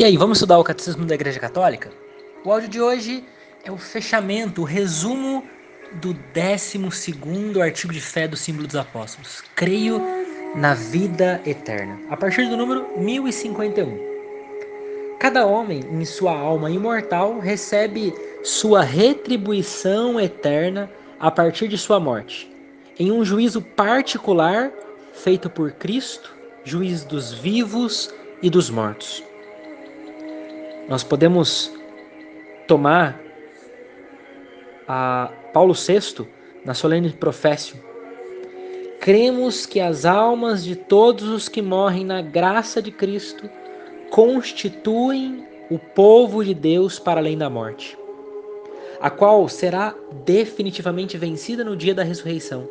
E aí, vamos estudar o Catecismo da Igreja Católica? O áudio de hoje é o fechamento, o resumo do 12 artigo de fé do símbolo dos apóstolos. Creio na vida eterna. A partir do número 1051. Cada homem, em sua alma imortal, recebe sua retribuição eterna a partir de sua morte, em um juízo particular feito por Cristo, juiz dos vivos e dos mortos nós podemos tomar a Paulo VI na solene profécio. Cremos que as almas de todos os que morrem na graça de Cristo constituem o povo de Deus para além da morte, a qual será definitivamente vencida no dia da ressurreição,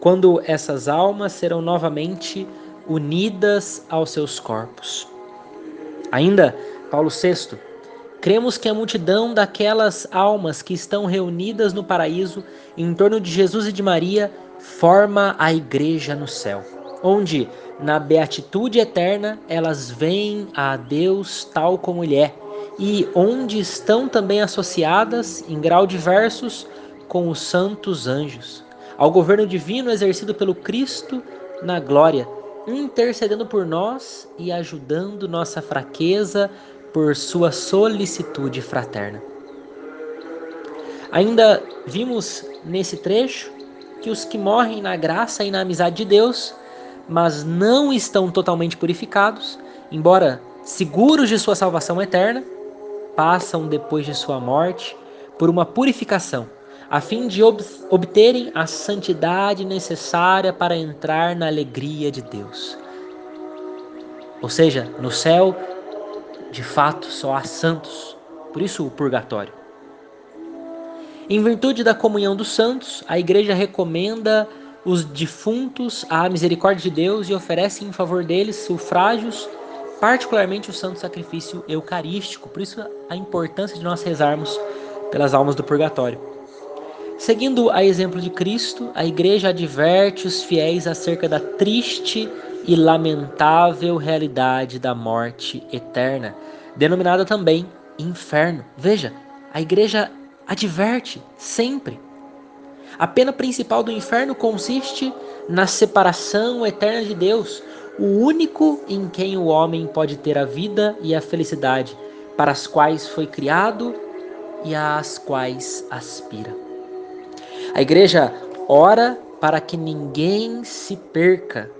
quando essas almas serão novamente unidas aos seus corpos. Ainda Paulo VI, cremos que a multidão daquelas almas que estão reunidas no paraíso em torno de Jesus e de Maria forma a igreja no céu, onde, na beatitude eterna, elas veem a Deus tal como Ele é, e onde estão também associadas, em grau diversos, com os santos anjos, ao governo divino exercido pelo Cristo na glória, intercedendo por nós e ajudando nossa fraqueza por sua solicitude fraterna. Ainda vimos nesse trecho que os que morrem na graça e na amizade de Deus, mas não estão totalmente purificados, embora seguros de sua salvação eterna, passam depois de sua morte por uma purificação, a fim de ob obterem a santidade necessária para entrar na alegria de Deus. Ou seja, no céu de fato, só há santos, por isso o purgatório. Em virtude da comunhão dos santos, a Igreja recomenda os defuntos à misericórdia de Deus e oferece em favor deles sufrágios, particularmente o santo sacrifício eucarístico. Por isso a importância de nós rezarmos pelas almas do purgatório. Seguindo a exemplo de Cristo, a Igreja adverte os fiéis acerca da triste e lamentável realidade da morte eterna, denominada também inferno. Veja, a igreja adverte sempre. A pena principal do inferno consiste na separação eterna de Deus, o único em quem o homem pode ter a vida e a felicidade, para as quais foi criado e às quais aspira. A igreja ora para que ninguém se perca,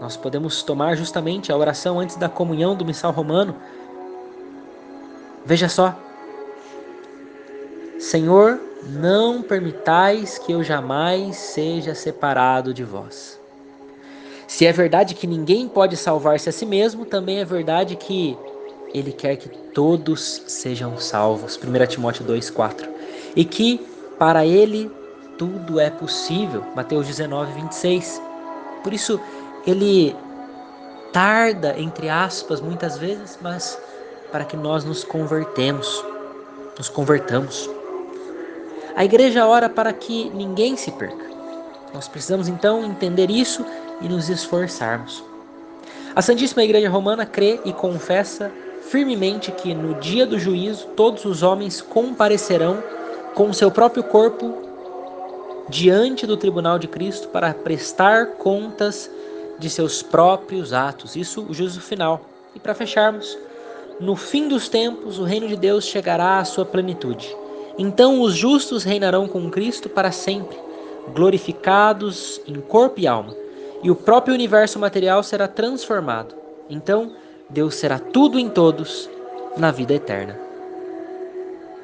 nós podemos tomar justamente a oração antes da comunhão do missal romano. Veja só. Senhor, não permitais que eu jamais seja separado de vós. Se é verdade que ninguém pode salvar-se a si mesmo, também é verdade que ele quer que todos sejam salvos. 1 Timóteo 2,4. E que para ele tudo é possível. Mateus 19, 26. Por isso, ele tarda, entre aspas, muitas vezes, mas para que nós nos convertemos, nos convertamos. A igreja ora para que ninguém se perca. Nós precisamos então entender isso e nos esforçarmos. A Santíssima Igreja Romana crê e confessa firmemente que no dia do juízo todos os homens comparecerão com o seu próprio corpo diante do tribunal de Cristo para prestar contas de seus próprios atos. Isso o juízo final. E para fecharmos, no fim dos tempos o reino de Deus chegará à sua plenitude. Então os justos reinarão com Cristo para sempre, glorificados em corpo e alma, e o próprio universo material será transformado. Então Deus será tudo em todos na vida eterna.